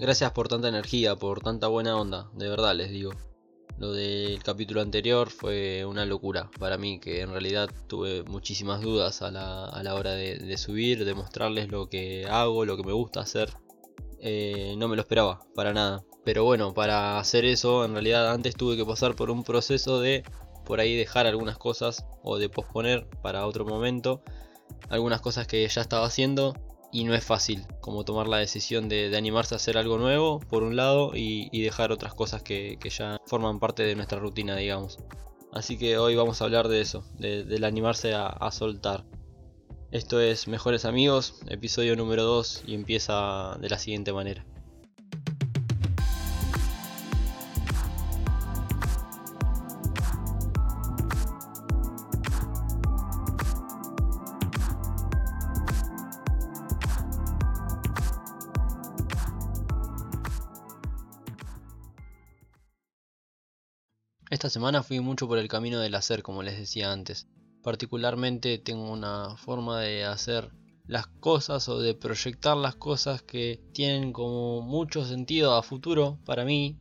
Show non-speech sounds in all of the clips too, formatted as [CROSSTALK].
Gracias por tanta energía, por tanta buena onda, de verdad les digo. Lo del capítulo anterior fue una locura para mí, que en realidad tuve muchísimas dudas a la, hora de, subir, de mostrarles lo que hago, lo que me gusta hacer. Eh, no me lo esperaba, para nada. Pero bueno, para hacer eso, en realidad antes tuve que pasar por un proceso de por ahí dejar algunas cosas o de posponer para otro momento algunas cosas que ya estaba haciendo y no es fácil como tomar la decisión de, animarse a hacer algo nuevo por un lado y, dejar otras cosas que, ya forman parte de nuestra rutina digamos así que hoy vamos a hablar de eso del animarse a soltar esto es Mejores Amigos, episodio número 2 y empieza de la siguiente manera. Esta semana fui mucho por el camino del hacer, como les decía antes. Particularmente tengo una forma de hacer las cosas o de proyectar las cosas que tienen como mucho sentido a futuro para mí.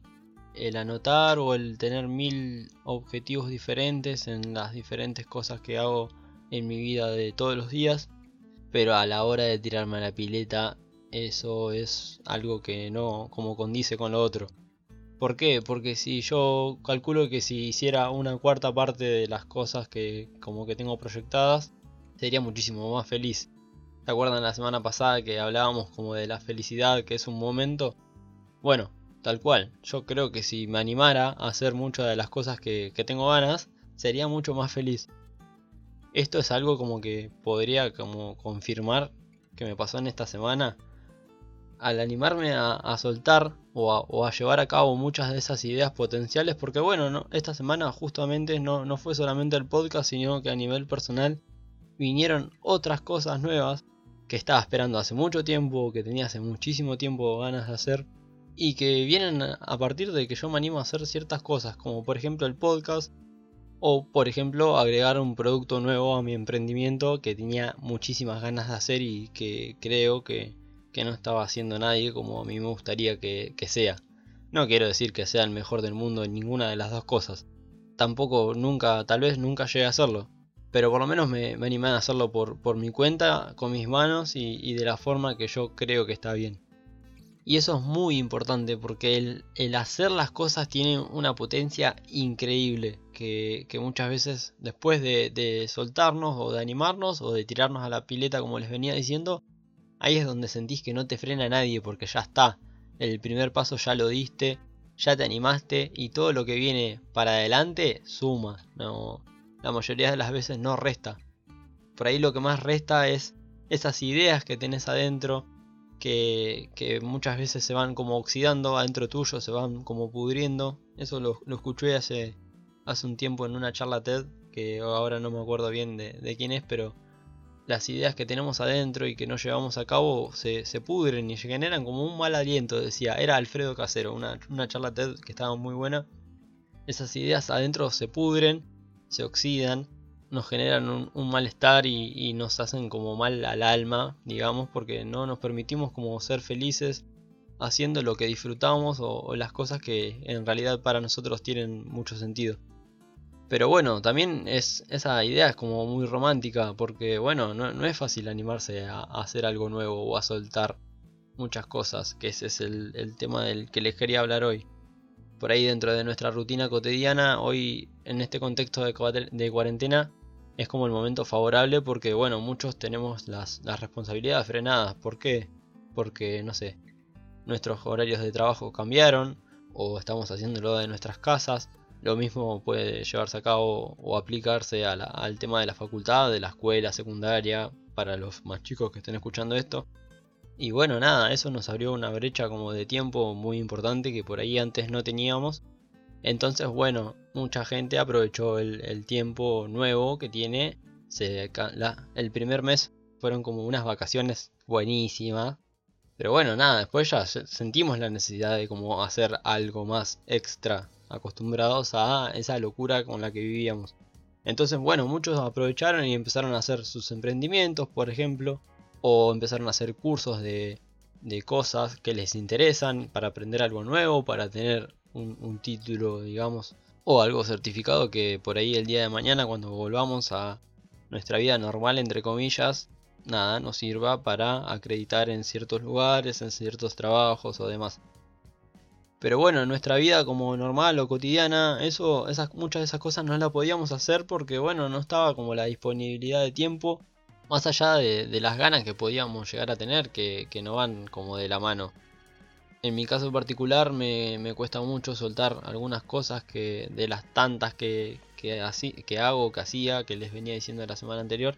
El anotar o el tener mil objetivos diferentes en las diferentes cosas que hago en mi vida de todos los días. Pero a la hora de tirarme a la pileta, eso es algo que no como condice con lo otro. ¿Por qué? Porque si yo calculo que si hiciera una cuarta parte de las cosas que como que tengo proyectadas, sería muchísimo más feliz. ¿Se acuerdan la semana pasada que hablábamos como de la felicidad que es un momento? Bueno, tal cual. Yo creo que si me animara a hacer muchas de las cosas que, que tengo ganas, sería mucho más feliz. Esto es algo como que podría como confirmar que me pasó en esta semana al animarme a, soltar o a, llevar a cabo muchas de esas ideas potenciales, porque bueno, esta semana justamente no, no fue solamente el podcast, sino que a nivel personal vinieron otras cosas nuevas que estaba esperando hace mucho tiempo, que tenía hace muchísimo tiempo ganas de hacer, y que vienen a partir de que yo me animo a hacer ciertas cosas, como por ejemplo el podcast, o por ejemplo agregar un producto nuevo a mi emprendimiento que tenía muchísimas ganas de hacer y que creo que que no estaba haciendo nadie como a mí me gustaría que, sea. No quiero decir que sea el mejor del mundo en ninguna de las dos cosas. Tampoco nunca, tal vez nunca llegué a hacerlo. Pero por lo menos me, animé a hacerlo por, por, mi cuenta, con mis manos y, de la forma que yo creo que está bien. Y eso es muy importante porque el, hacer las cosas tiene una potencia increíble que, muchas veces después de, de, soltarnos o de animarnos o de tirarnos a la pileta como les venía diciendo, ahí es donde sentís que no te frena nadie porque ya está. El primer paso ya lo diste, ya te animaste y todo lo que viene para adelante suma. No, la mayoría de las veces no resta. Por ahí lo que más resta es esas ideas que tenés adentro que, muchas veces se van como oxidando adentro tuyo, se van como pudriendo. Eso lo, escuché hace, hace un tiempo en una charla TED que ahora no me acuerdo bien de quién es, pero las ideas que tenemos adentro y que no llevamos a cabo se, pudren y generan como un mal aliento, decía. Era Alfredo Casero, una, charla TED que estaba muy buena. Esas ideas adentro se pudren, se oxidan, nos generan un, malestar y, nos hacen como mal al alma, digamos, porque no nos permitimos como ser felices haciendo lo que disfrutamos o las cosas que en realidad para nosotros tienen mucho sentido. Pero bueno, también es esa idea es como muy romántica porque bueno, no, es fácil animarse a, hacer algo nuevo o a soltar muchas cosas, que ese es el, tema del que les quería hablar hoy. Por ahí dentro de nuestra rutina cotidiana, hoy en este contexto de, cuarentena, es como el momento favorable porque bueno, muchos tenemos las, las responsabilidades frenadas. ¿Por qué? Porque no sé, nuestros horarios de trabajo cambiaron o estamos haciéndolo de nuestras casas lo mismo puede llevarse a cabo o aplicarse al tema de la facultad, de la escuela secundaria, para los más chicos que estén escuchando esto. Y bueno, nada, eso nos abrió una brecha como de tiempo muy importante que por ahí antes no teníamos. Entonces, bueno, mucha gente aprovechó el, tiempo nuevo que tiene. El primer mes fueron como unas vacaciones buenísimas. Pero bueno, nada, después ya sentimos la necesidad de como hacer algo más extra acostumbrados a esa locura con la que vivíamos. Entonces, bueno, muchos aprovecharon y empezaron a hacer sus emprendimientos, por ejemplo, o empezaron a hacer cursos de, de cosas que les interesan, para aprender algo nuevo, para tener un, título, digamos, o algo certificado que por ahí el día de mañana cuando volvamos a nuestra vida normal, entre comillas, nada, nos sirva para acreditar en ciertos lugares, en ciertos trabajos o demás. Pero bueno, en nuestra vida como normal o cotidiana, eso, muchas de esas cosas no las podíamos hacer porque bueno, no estaba como la disponibilidad de tiempo, más allá de, las ganas que podíamos llegar a tener, que, no van como de la mano. En mi caso particular me, cuesta mucho soltar algunas cosas que de las tantas que, que, así, que hago, que hacía, que les venía diciendo la semana anterior.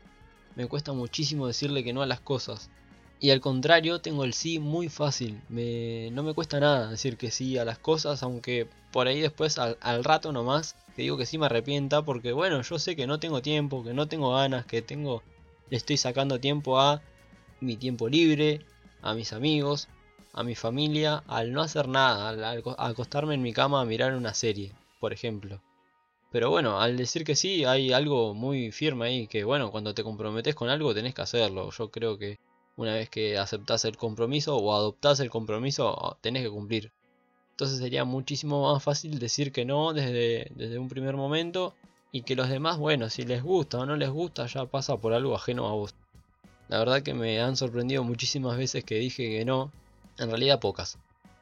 Me cuesta muchísimo decirle que no a las cosas. Y al contrario, tengo el sí muy fácil. no me cuesta nada decir que sí a las cosas, aunque por ahí después al, rato nomás te digo que sí me arrepienta porque bueno, yo sé que no tengo tiempo, que no tengo ganas, que tengo le estoy sacando tiempo a mi tiempo libre, a mis amigos, a mi familia, al no hacer nada, al, acostarme en mi cama a mirar una serie, por ejemplo. Pero bueno, al decir que sí hay algo muy firme ahí, que bueno, cuando te comprometes con algo tenés que hacerlo. Yo creo que una vez que aceptas el compromiso o adoptás el compromiso, tenés que cumplir. Entonces sería muchísimo más fácil decir que no desde, desde un primer momento y que los demás, bueno, si les gusta o no les gusta, ya pasa por algo ajeno a vos. La verdad que me han sorprendido muchísimas veces que dije que no, en realidad pocas.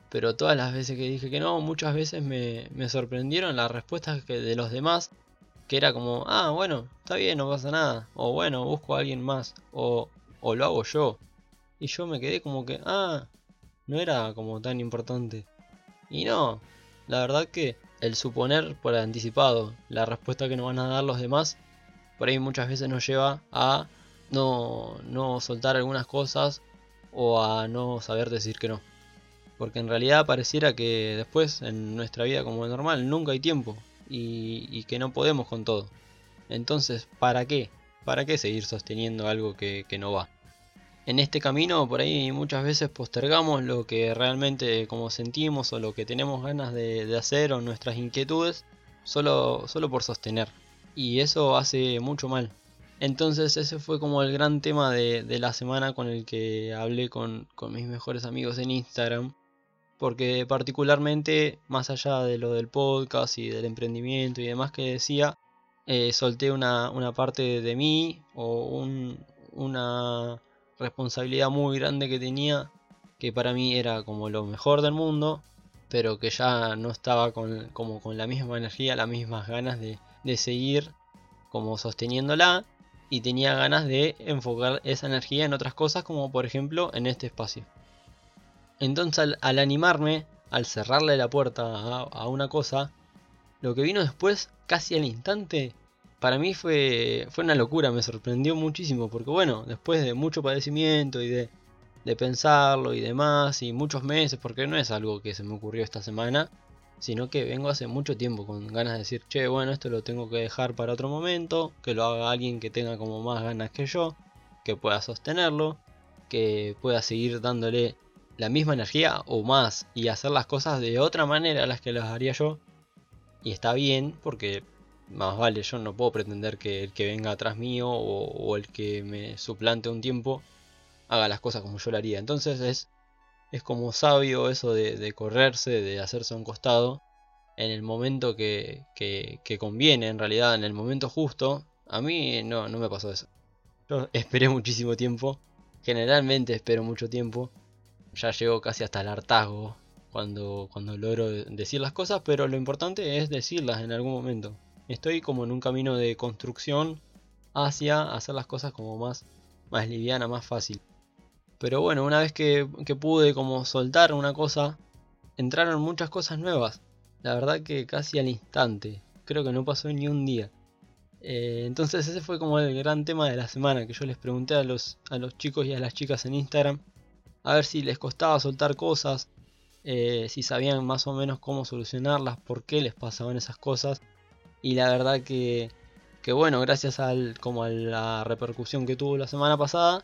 Pero todas las veces que dije que no, muchas veces me, me sorprendieron las respuestas que de los demás, que era como, ah, bueno, está bien, no pasa nada, o bueno, busco a alguien más, o o lo hago yo. Y yo me quedé como que, ah, no era como tan importante. Y no, la verdad que el suponer por anticipado la respuesta que nos van a dar los demás, por ahí muchas veces nos lleva a no, no soltar algunas cosas o a no saber decir que no. Porque en realidad pareciera que después en nuestra vida como normal nunca hay tiempo y, que no podemos con todo. Entonces, ¿para qué? ¿Para qué seguir sosteniendo algo que, no va? En este camino por ahí muchas veces postergamos lo que realmente como sentimos o lo que tenemos ganas de, hacer o nuestras inquietudes solo, solo por sostener. Y eso hace mucho mal. Entonces ese fue como el gran tema de, la semana con el que hablé con, con, mis mejores amigos en Instagram. Porque particularmente, más allá de lo del podcast y del emprendimiento y demás que decía, eh, solté una, parte de mí o una responsabilidad muy grande que tenía que para mí era como lo mejor del mundo pero que ya no estaba con, como con la misma energía, las mismas ganas de, seguir como sosteniéndola y tenía ganas de enfocar esa energía en otras cosas como por ejemplo en este espacio. Entonces al, animarme, al cerrarle la puerta a, una cosa, lo que vino después, casi al instante, para mí fue, fue una locura, me sorprendió muchísimo, porque bueno, después de mucho padecimiento y de, de pensarlo y demás, y muchos meses, porque no es algo que se me ocurrió esta semana, sino que vengo hace mucho tiempo con ganas de decir, che, bueno, esto lo tengo que dejar para otro momento, que lo haga alguien que tenga como más ganas que yo, que pueda sostenerlo, que pueda seguir dándole la misma energía o más y hacer las cosas de otra manera a las que las haría yo. Y está bien porque más vale, yo no puedo pretender que el que venga atrás mío o, el que me suplante un tiempo haga las cosas como yo lo haría. Entonces es, es como sabio eso de, correrse, de hacerse a un costado en el momento que, que, conviene, en realidad, en el momento justo. A mí no, no me pasó eso. Yo esperé muchísimo tiempo, generalmente espero mucho tiempo. Ya llego casi hasta el hartazgo cuando, cuando logro decir las cosas, pero lo importante es decirlas en algún momento. Estoy como en un camino de construcción hacia hacer las cosas como más, más liviana, más fácil. Pero bueno, una vez que, pude como soltar una cosa, entraron muchas cosas nuevas. La verdad que casi al instante. Creo que no pasó ni un día. Eh, entonces ese fue como el gran tema de la semana que yo les pregunté a los, a los chicos y a las chicas en Instagram. A ver si les costaba soltar cosas. Eh, si sabían más o menos cómo solucionarlas, por qué les pasaban esas cosas. Y la verdad que, que bueno, gracias al, como a la repercusión que tuvo la semana pasada,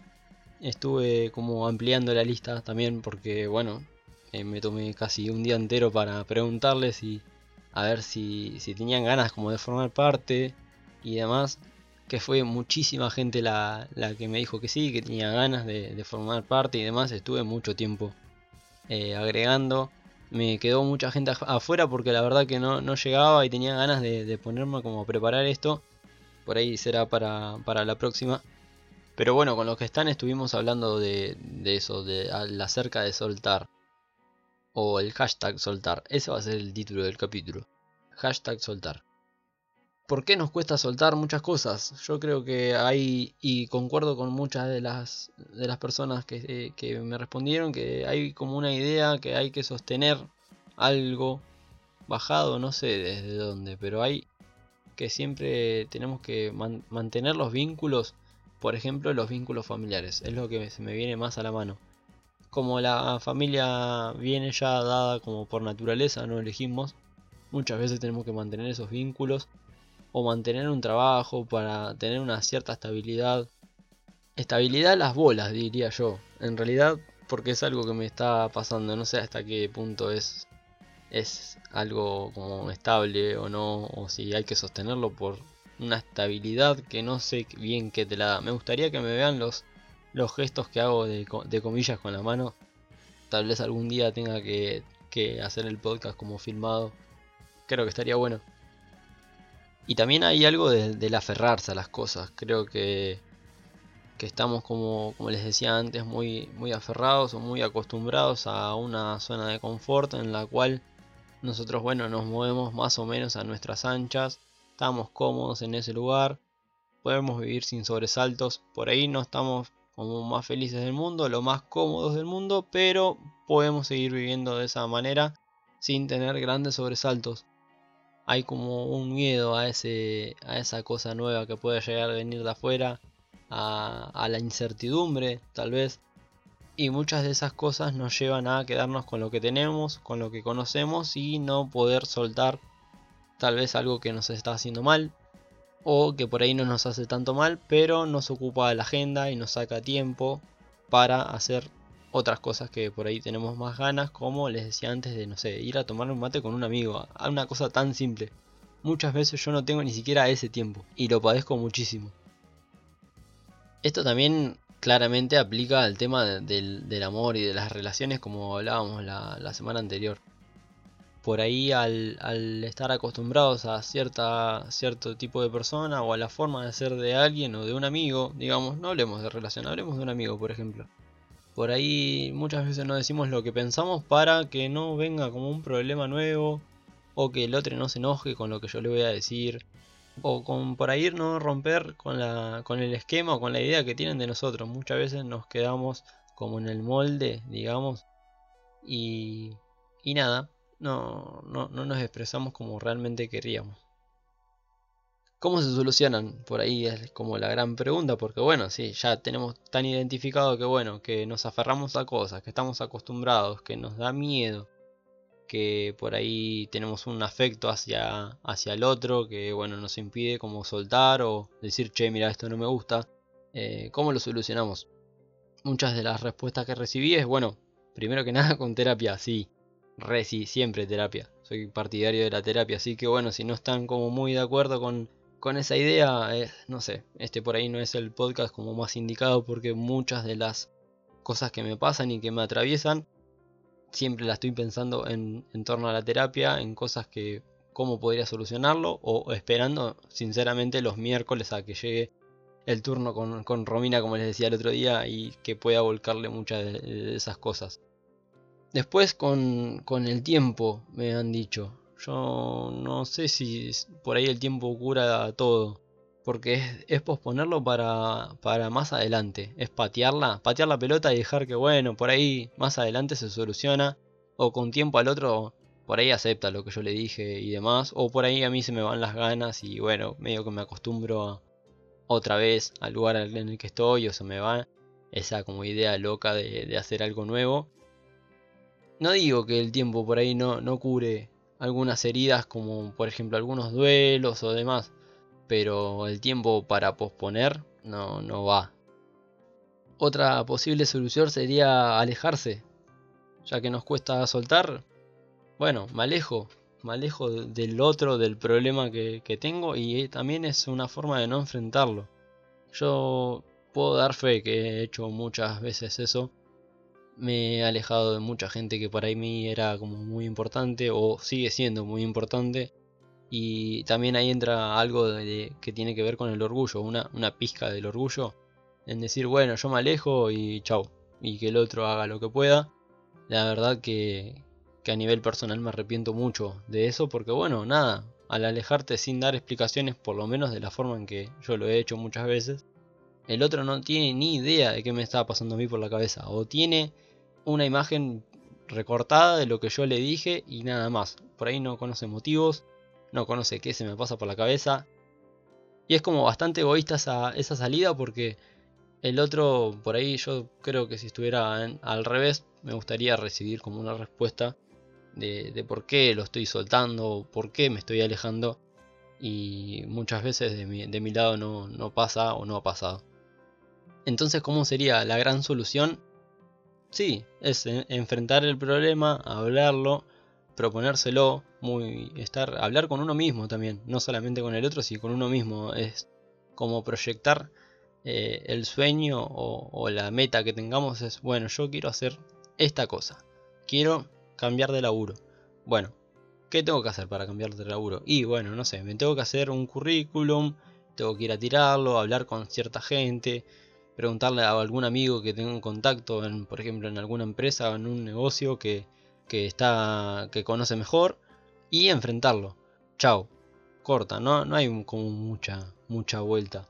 estuve como ampliando la lista también porque bueno, eh, me tomé casi un día entero para preguntarles y a ver si, si tenían ganas como de formar parte y demás. que fue muchísima gente la, que me dijo que sí, que tenía ganas de, formar parte y demás. Estuve mucho tiempo eh, agregando. Me quedó mucha gente afuera porque la verdad que no, llegaba y tenía ganas de, ponerme como a preparar esto. Por ahí será para, la próxima. Pero bueno, con los que están estuvimos hablando de, de eso, de la cerca de soltar. O el hashtag soltar. Ese va a ser el título del capítulo. Hashtag soltar. ¿Por qué nos cuesta soltar muchas cosas? Yo creo que hay, y concuerdo con muchas de las, de las personas que, que me respondieron, que hay como una idea que hay que sostener algo bajado, no sé desde dónde, pero hay que siempre tenemos que mantener los vínculos, por ejemplo los vínculos familiares, es lo que se me viene más a la mano. Como la familia viene ya dada como por naturaleza, no elegimos, muchas veces tenemos que mantener esos vínculos o mantener un trabajo para tener una cierta estabilidad. Estabilidad las bolas, diría yo. En realidad, porque es algo que me está pasando, no sé hasta qué punto es es algo como estable o no, o si hay que sostenerlo por una estabilidad que no sé bien qué te la da. Me gustaría que me vean los, los gestos que hago de, comillas con la mano. Tal vez algún día tenga que, que hacer el podcast como filmado. Creo que estaría bueno. Y también hay algo del aferrarse a las cosas. Creo que, que estamos como, como les decía antes, muy, muy aferrados o muy acostumbrados a una zona de confort en la cual nosotros, bueno, nos movemos más o menos a nuestras anchas. Estamos cómodos en ese lugar. Podemos vivir sin sobresaltos. Por ahí no estamos como más felices del mundo, lo más cómodos del mundo, pero podemos seguir viviendo de esa manera sin tener grandes sobresaltos hay como un miedo a, ese, a esa cosa nueva que puede llegar a venir de afuera, a, a la incertidumbre tal vez. Y muchas de esas cosas nos llevan a quedarnos con lo que tenemos, con lo que conocemos y no poder soltar tal vez algo que nos está haciendo mal o que por ahí no nos hace tanto mal, pero nos ocupa la agenda y nos saca tiempo para hacer otras cosas que por ahí tenemos más ganas, como les decía antes de, no sé, ir a tomar un mate con un amigo, a una cosa tan simple. Muchas veces yo no tengo ni siquiera ese tiempo y lo padezco muchísimo. Esto también claramente aplica al tema del, amor y de las relaciones como hablábamos la, semana anterior. Por ahí al, al, estar acostumbrados a cierta, cierto tipo de persona o a la forma de ser de alguien o de un amigo, digamos, no hablemos de relación, hablemos de un amigo por ejemplo por ahí muchas veces no decimos lo que pensamos para que no venga como un problema nuevo o que el otro no se enoje con lo que yo le voy a decir o con por ahí no romper con la con el esquema o con la idea que tienen de nosotros. Muchas veces nos quedamos como en el molde, digamos, y y nada, no, no, no nos expresamos como realmente queríamos. ¿Cómo se solucionan? Por ahí es como la gran pregunta, porque bueno, sí, ya tenemos tan identificado que bueno, que nos aferramos a cosas, que estamos acostumbrados, que nos da miedo, que por ahí tenemos un afecto hacia, hacia el otro, que bueno, nos impide como soltar o decir, che, mira, esto no me gusta. Eh, ¿Cómo lo solucionamos? Muchas de las respuestas que recibí es, bueno, primero que [LAUGHS] nada con terapia, sí, re sí, siempre terapia. Soy partidario de la terapia, así que bueno, si no están como muy de acuerdo con con esa idea, eh, no sé, este por ahí no es el podcast como más indicado porque muchas de las cosas que me pasan y que me atraviesan, siempre las estoy pensando en, torno a la terapia, en cosas que, cómo podría solucionarlo, o esperando sinceramente los miércoles a que llegue el turno con, Romina, como les decía el otro día, y que pueda volcarle muchas de, esas cosas. Después con, con el tiempo, me han dicho, yo no sé si por ahí el tiempo cura todo. Porque es, posponerlo para, para, más adelante. Es patearla, patear la pelota y dejar que, bueno, por ahí más adelante se soluciona. O con tiempo al otro, por ahí acepta lo que yo le dije y demás. O por ahí a mí se me van las ganas y, bueno, medio que me acostumbro otra vez al lugar en el que estoy o se me va esa como idea loca de, de hacer algo nuevo. No digo que el tiempo por ahí no, no cure algunas heridas como por ejemplo algunos duelos o demás, pero el tiempo para posponer no, no va. Otra posible solución sería alejarse, ya que nos cuesta soltar. Bueno, me alejo, me alejo del otro, del problema que, que tengo y también es una forma de no enfrentarlo. Yo puedo dar fe que he hecho muchas veces eso. Me he alejado de mucha gente que para mí era como muy importante o sigue siendo muy importante. Y también ahí entra algo de, que tiene que ver con el orgullo, una, una pizca del orgullo. En decir, bueno, yo me alejo y chau. Y que el otro haga lo que pueda. La verdad que, que a nivel personal me arrepiento mucho de eso porque bueno, nada, al alejarte sin dar explicaciones, por lo menos de la forma en que yo lo he hecho muchas veces, el otro no tiene ni idea de qué me estaba pasando a mí por la cabeza. O tiene una imagen recortada de lo que yo le dije y nada más. Por ahí no conoce motivos, no conoce qué se me pasa por la cabeza. Y es como bastante egoísta esa, esa salida porque el otro, por ahí yo creo que si estuviera al revés, me gustaría recibir como una respuesta de, por qué lo estoy soltando, por qué me estoy alejando. Y muchas veces de mi, de mi lado no, no pasa o no ha pasado. Entonces, ¿cómo sería la gran solución? Sí, es enfrentar el problema, hablarlo, proponérselo, muy estar hablar con uno mismo también, no solamente con el otro, sino con uno mismo, es como proyectar eh, el sueño o, o, la meta que tengamos es, bueno, yo quiero hacer esta cosa, quiero cambiar de laburo. Bueno, ¿qué tengo que hacer para cambiar de laburo? Y bueno, no sé, me tengo que hacer un currículum, tengo que ir a tirarlo, hablar con cierta gente, preguntarle a algún amigo que tenga un contacto, en, por ejemplo, en alguna empresa o en un negocio que, está que conoce mejor y enfrentarlo. Chao, corta, no, no hay como mucha mucha vuelta.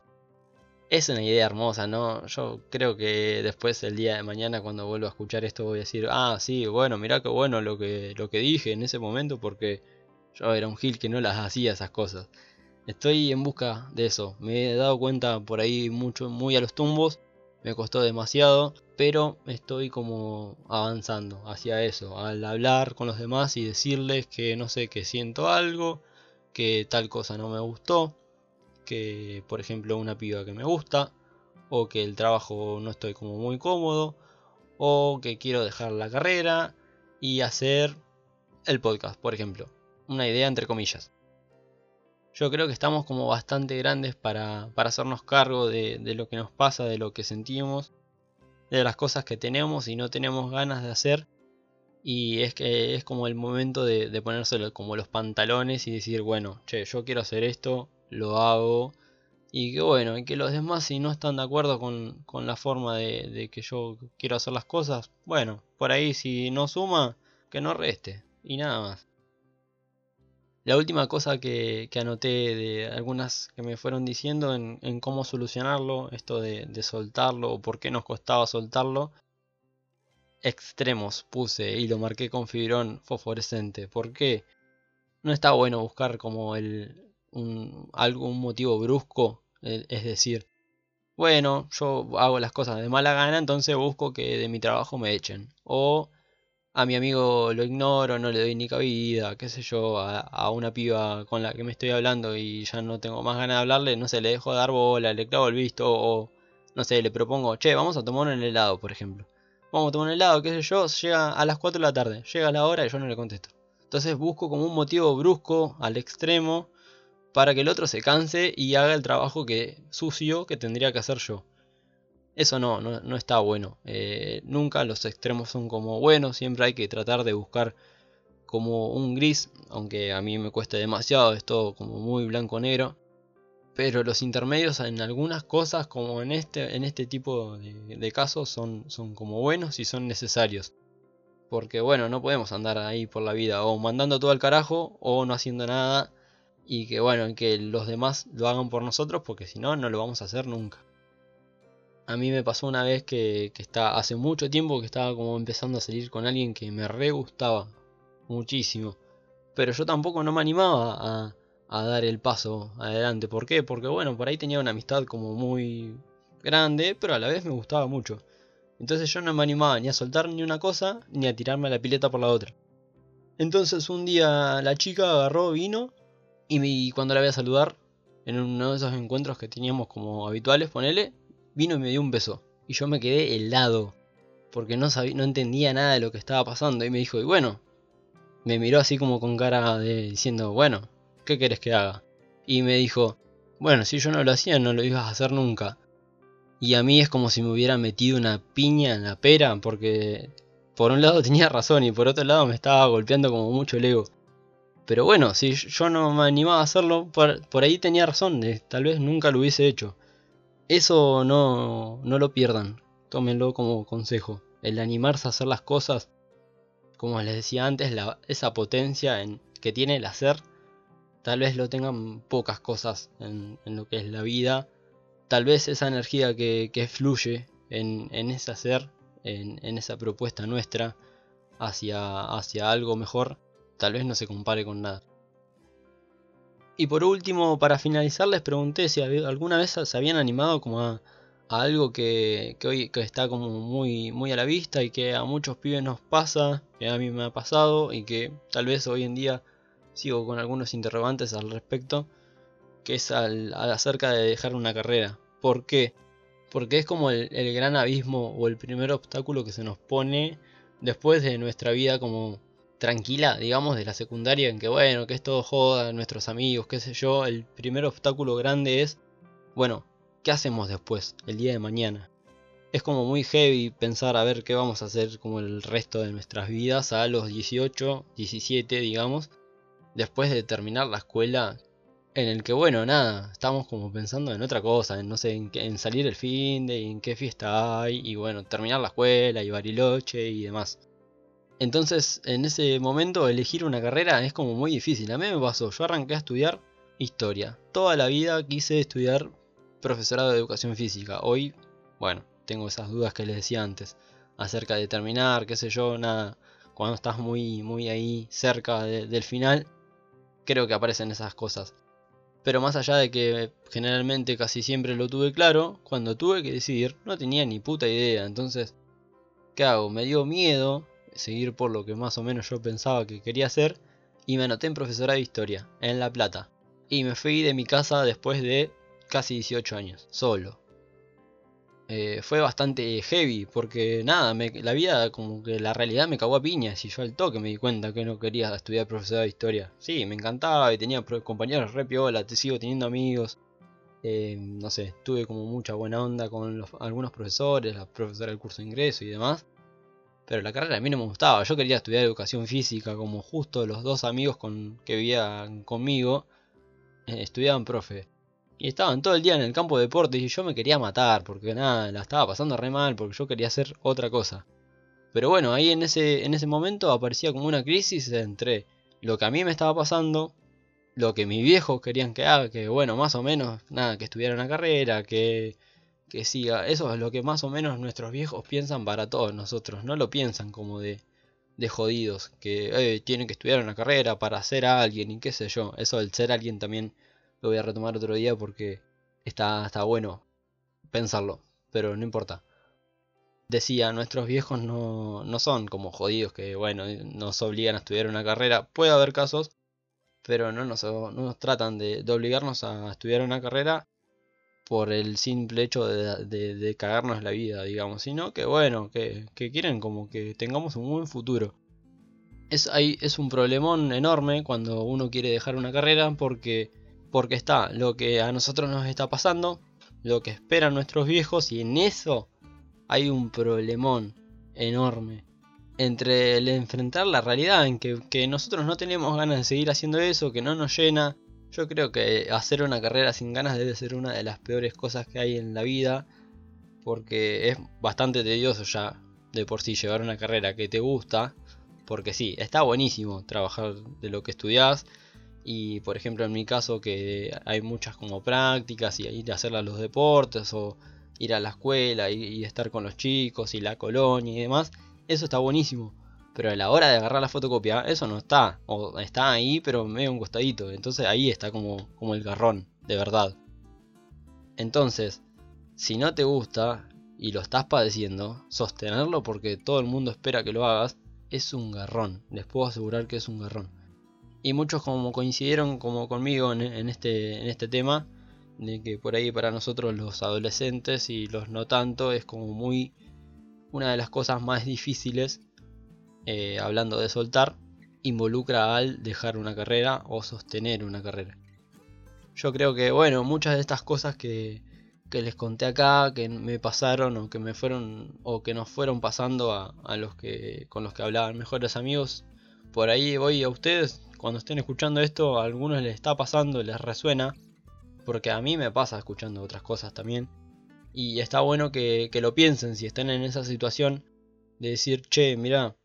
Es una idea hermosa, ¿no? Yo creo que después el día de mañana cuando vuelva a escuchar esto voy a decir, ah, sí, bueno, mirá qué bueno lo que, lo que dije en ese momento porque yo era un gil que no las hacía esas cosas. Estoy en busca de eso. Me he dado cuenta por ahí mucho, muy a los tumbos. Me costó demasiado. Pero estoy como avanzando hacia eso. Al hablar con los demás y decirles que no sé, que siento algo. Que tal cosa no me gustó. Que por ejemplo una piba que me gusta. O que el trabajo no estoy como muy cómodo. O que quiero dejar la carrera. Y hacer el podcast, por ejemplo. Una idea entre comillas yo creo que estamos como bastante grandes para, hacernos cargo de, lo que nos pasa, de lo que sentimos, de las cosas que tenemos y no tenemos ganas de hacer. Y es que es como el momento de, de ponerse como los pantalones y decir, bueno, che, yo quiero hacer esto, lo hago. Y que bueno, y que los demás si no están de acuerdo con, la forma de, de que yo quiero hacer las cosas, bueno, por ahí si no suma, que no reste. Y nada más. La última cosa que, anoté de algunas que me fueron diciendo en, cómo solucionarlo, esto de, soltarlo o por qué nos costaba soltarlo, extremos puse y lo marqué con fibrón fosforescente. ¿Por qué? No está bueno buscar como el, un, algún motivo brusco, es decir, bueno, yo hago las cosas de mala gana, entonces busco que de mi trabajo me echen. O a mi amigo lo ignoro, no le doy ni cabida, qué sé yo, a, una piba con la que me estoy hablando y ya no tengo más ganas de hablarle, no sé, le dejo de dar bola, le clavo el visto o no sé, le propongo, che, vamos a tomar un helado, por ejemplo. Vamos a tomar un helado, qué sé yo, llega a las 4 de la tarde, llega la hora y yo no le contesto. Entonces busco como un motivo brusco al extremo para que el otro se canse y haga el trabajo que sucio que tendría que hacer yo. Eso no, no, está bueno. Eh, nunca los extremos son como buenos, siempre hay que tratar de buscar como un gris, aunque a mí me cuesta demasiado, es todo como muy blanco-negro. Pero los intermedios en algunas cosas, como en este, en este tipo de, casos, son, son como buenos y son necesarios. Porque bueno, no podemos andar ahí por la vida o mandando todo al carajo o no haciendo nada. Y que bueno, que los demás lo hagan por nosotros porque si no, no lo vamos a hacer nunca. A mí me pasó una vez que, está, hace mucho tiempo que estaba como empezando a salir con alguien que me re gustaba muchísimo. Pero yo tampoco no me animaba a, dar el paso adelante. ¿Por qué? Porque bueno, por ahí tenía una amistad como muy grande, pero a la vez me gustaba mucho. Entonces yo no me animaba ni a soltar ni una cosa, ni a tirarme a la pileta por la otra. Entonces un día la chica agarró, vino, y, y cuando la voy a saludar, en uno de esos encuentros que teníamos como habituales, ponele, vino y me dio un beso. Y yo me quedé helado, porque no, sabía, no entendía nada de lo que estaba pasando. Y me dijo, y bueno, me miró así como con cara de diciendo, bueno, ¿qué querés que haga? Y me dijo, bueno, si yo no lo hacía, no lo ibas a hacer nunca. Y a mí es como si me hubiera metido una piña en la pera, porque por un lado [LAUGHS] tenía razón y por otro lado me estaba golpeando como mucho el ego. Pero bueno, si yo no me animaba a hacerlo, por, ahí tenía razón, tal vez nunca lo hubiese hecho. Eso no, no lo pierdan, tómenlo como consejo. El animarse a hacer las cosas, como les decía antes, esa potencia en, que tiene el hacer, tal vez lo tengan pocas cosas en, lo que es la vida. Tal vez esa energía que, fluye en, ese hacer, en, en, esa propuesta nuestra hacia, hacia algo mejor, tal vez no se compare con nada. Y por último, para finalizar, les pregunté si alguna vez se habían animado como a, algo que, hoy que está como muy, muy a la vista y que a muchos pibes nos pasa, que a mí me ha pasado y que tal vez hoy en día sigo con algunos interrogantes al respecto, que es al, acerca de dejar una carrera. ¿Por qué? Porque es como el, el gran abismo o el primer obstáculo que se nos pone después de nuestra vida como tranquila, digamos, de la secundaria, en que bueno, que es todo joda, nuestros amigos, qué sé yo, el primer obstáculo grande es, bueno, ¿qué hacemos después, el día de mañana? Es como muy heavy pensar a ver qué vamos a hacer como el resto de nuestras vidas a los 18, 17, digamos, después de terminar la escuela, en el que bueno, nada, estamos como pensando en otra cosa, en no sé, en, en salir el fin de, en qué fiesta hay, y bueno, terminar la escuela y Bariloche y demás. Entonces, en ese momento, elegir una carrera es como muy difícil. A mí me pasó, yo arranqué a estudiar historia. Toda la vida quise estudiar profesorado de educación física. Hoy, bueno, tengo esas dudas que les decía antes. Acerca de terminar, qué sé yo, nada. Cuando estás muy, muy ahí cerca del final, creo que aparecen esas cosas. Pero más allá de que generalmente casi siempre lo tuve claro, cuando tuve que decidir no tenía ni puta idea. Entonces, ¿qué hago? Me dio miedo seguir por lo que más o menos yo pensaba que quería hacer y me anoté en profesorado de historia, en La Plata. Y me fui de mi casa después de casi 18 años, solo. Eh, fue bastante heavy porque nada, la vida como que la realidad me cagó a piñas y yo al toque me di cuenta que no quería estudiar profesorado de historia. Sí, me encantaba y tenía compañeros re piola, te sigo teniendo amigos. Eh, no sé, tuve como mucha buena onda con algunos profesores, la profesora del curso de ingreso y demás. Pero la carrera a mí no me gustaba. Yo quería estudiar educación física, como justo los dos amigos con, que vivían conmigo eh, estudiaban profe. Y estaban todo el día en el campo de deportes y yo me quería matar porque nada, la estaba pasando re mal porque yo quería hacer otra cosa. Pero bueno, ahí en ese, en ese momento aparecía como una crisis entre lo que a mí me estaba pasando, lo que mis viejos querían que haga, que bueno, más o menos, nada, que estudiara una carrera, que que siga. Eso es lo que más o menos nuestros viejos piensan para todos nosotros. No lo piensan como de, de jodidos, que tienen que estudiar una carrera para ser alguien y qué sé yo. Eso del ser alguien también lo voy a retomar otro día porque está, está bueno pensarlo, pero no importa. Decía, nuestros viejos no, no son como jodidos que, bueno, nos obligan a estudiar una carrera. Puede haber casos, pero no nos, no nos tratan de obligarnos a estudiar una carrera por el simple hecho de, cagarnos la vida, digamos, sino que bueno, que, quieren como que tengamos un buen futuro. Es, es un problemón enorme cuando uno quiere dejar una carrera porque, porque está lo que a nosotros nos está pasando, lo que esperan nuestros viejos y en eso hay un problemón enorme entre el enfrentar la realidad en que, que nosotros no tenemos ganas de seguir haciendo eso, que no nos llena, yo creo que hacer una carrera sin ganas debe ser una de las peores cosas que hay en la vida. Porque es bastante tedioso ya de por sí llevar una carrera que te gusta. Porque sí, está buenísimo trabajar de lo que estudias. Y por ejemplo en mi caso que hay muchas como prácticas y ir a hacer los deportes o ir a la escuela y, y estar con los chicos y la colonia y demás. Eso está buenísimo. Pero a la hora de agarrar la fotocopia, eso no está. O está ahí, pero medio un costadito. Entonces ahí está como, como el garrón, de verdad. Entonces, si no te gusta y lo estás padeciendo, sostenerlo porque todo el mundo espera que lo hagas, es un garrón. Les puedo asegurar que es un garrón. Y muchos como coincidieron como conmigo en, en, este, en este tema, de que por ahí para nosotros los adolescentes y los no tanto es como muy una de las cosas más difíciles eh, hablando de soltar. involucra al dejar una carrera o sostener una carrera. Yo creo que, bueno, muchas de estas cosas que, que les conté acá, que me pasaron o que me fueron o que nos fueron pasando a, a los que con los que hablaban mejores amigos, por ahí voy a ustedes cuando estén escuchando esto, a algunos les está pasando, les resuena, porque a mí me pasa escuchando otras cosas también. Y está bueno que, que lo piensen si están en esa situación de decir, che, mira,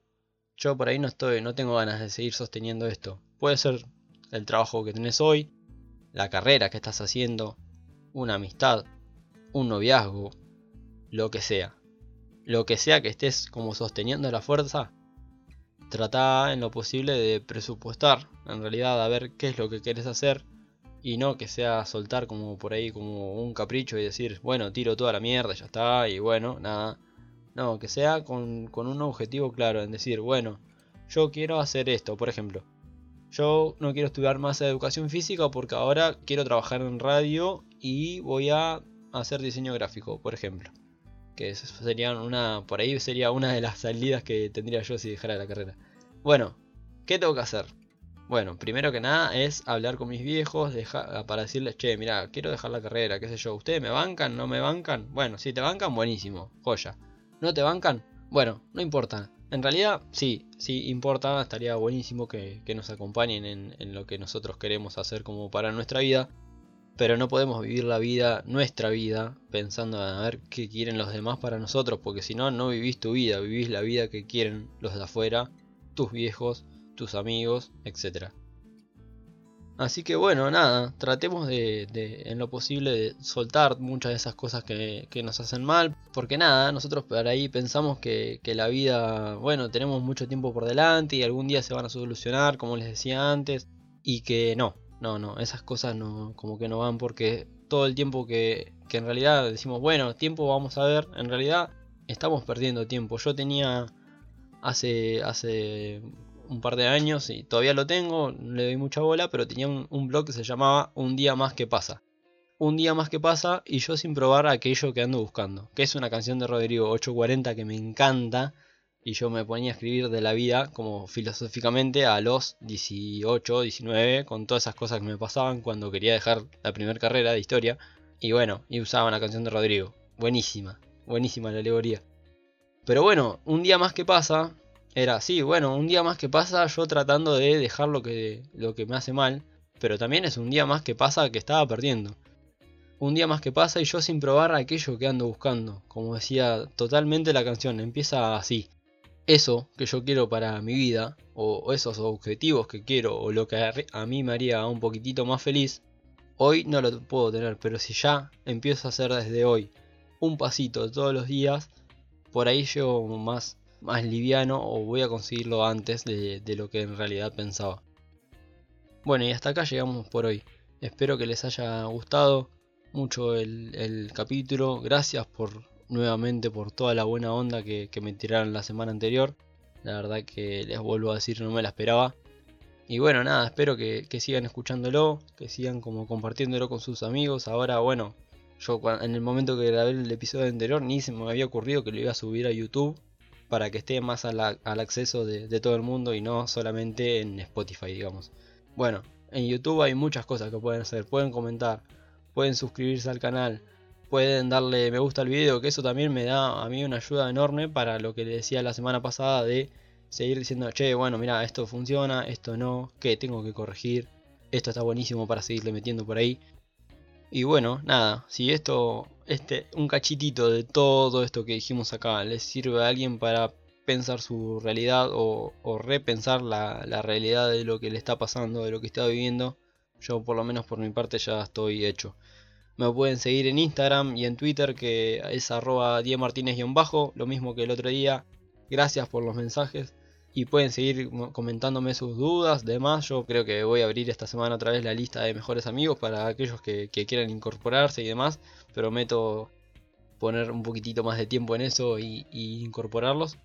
yo por ahí no estoy, no tengo ganas de seguir sosteniendo esto. Puede ser el trabajo que tenés hoy, la carrera que estás haciendo, una amistad, un noviazgo, lo que sea. Lo que sea que estés como sosteniendo la fuerza, trata en lo posible de presupuestar, en realidad a ver qué es lo que quieres hacer y no que sea soltar como por ahí como un capricho y decir, bueno, tiro toda la mierda, ya está, y bueno, nada. No, que sea con, con un objetivo claro, en decir, bueno, yo quiero hacer esto, por ejemplo. Yo no quiero estudiar más educación física porque ahora quiero trabajar en radio y voy a hacer diseño gráfico, por ejemplo. Que serían una, por ahí sería una de las salidas que tendría yo si dejara la carrera. Bueno, ¿qué tengo que hacer? Bueno, primero que nada es hablar con mis viejos para decirles, che, mira, quiero dejar la carrera, qué sé yo, ¿ustedes me bancan? ¿No me bancan? Bueno, si te bancan, buenísimo, joya. ¿No te bancan? Bueno, no importa. En realidad, sí, sí importa, estaría buenísimo que, nos acompañen en, en lo que nosotros queremos hacer como para nuestra vida pero no podemos vivir la vida, nuestra vida, pensando a ver qué quieren los demás para nosotros, porque si no, no vivís tu vida, vivís la vida que quieren los de afuera, tus viejos, tus amigos, etc. Así que bueno, nada, tratemos de, en lo posible de soltar muchas de esas cosas que, nos hacen mal, porque nada, nosotros por ahí pensamos que, que la vida, bueno, tenemos mucho tiempo por delante y algún día se van a solucionar, como les decía antes, y que no, no, no, esas cosas no, como que no van porque todo el tiempo que, que en realidad decimos, bueno, tiempo vamos a ver, en realidad estamos perdiendo tiempo. Yo tenía hace, hace un par de años y todavía lo tengo, le doy mucha bola, pero tenía un, un, blog que se llamaba Un día más que pasa. Un día más que pasa y yo sin probar aquello que ando buscando, que es una canción de Rodrigo 840 que me encanta y yo me ponía a escribir de la vida como filosóficamente a los 18, 19, con todas esas cosas que me pasaban cuando quería dejar la primera carrera de historia. Y bueno, y usaba la canción de Rodrigo. Buenísima, buenísima la alegoría. Pero bueno, un día más que pasa, era así, bueno, un día más que pasa yo tratando de dejar lo que, lo que me hace mal, pero también es un día más que pasa que estaba perdiendo. Un día más que pasa y yo sin probar aquello que ando buscando. Como decía totalmente la canción, empieza así eso que yo quiero para mi vida, o, esos objetivos que quiero, o lo que a, mí me haría un poquitito más feliz, hoy no lo puedo tener, pero si ya empiezo a hacer desde hoy un pasito todos los días, por ahí llego más, más liviano o voy a conseguirlo antes de, lo que en realidad pensaba. Bueno, y hasta acá llegamos por hoy. Espero que les haya gustado mucho el, capítulo. Gracias por nuevamente por toda la buena onda que, me tiraron la semana anterior. La verdad que les vuelvo a decir, no me la esperaba. Y bueno, nada, espero que, sigan escuchándolo, que sigan como compartiéndolo con sus amigos. Ahora, bueno, yo en el momento que grabé el episodio anterior ni se me había ocurrido que lo iba a subir a YouTube para que esté más al acceso de, todo el mundo y no solamente en Spotify, digamos. Bueno, en YouTube hay muchas cosas que pueden hacer. Pueden comentar, pueden suscribirse al canal, pueden darle me gusta al video, que eso también me da a mí una ayuda enorme para lo que le decía la semana pasada de seguir diciendo, che, bueno, mira, esto funciona, esto no, que tengo que corregir, esto está buenísimo para seguirle metiendo por ahí. Y bueno, nada, si esto, este, un cachitito de todo esto que dijimos acá, les sirve a alguien para pensar su realidad o, repensar la, la realidad de lo que le está pasando, de lo que está viviendo, yo por lo menos por mi parte ya estoy hecho. Me pueden seguir en Instagram y en Twitter que es arroba bajo lo mismo que el otro día. Gracias por los mensajes y pueden seguir comentándome sus dudas, demás. Yo creo que voy a abrir esta semana otra vez la lista de mejores amigos para aquellos que, quieran incorporarse y demás. Prometo poner un poquitito más de tiempo en eso y, incorporarlos.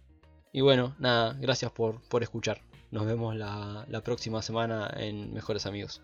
Y bueno, nada, gracias por, por escuchar. Nos vemos la próxima semana en Mejores Amigos.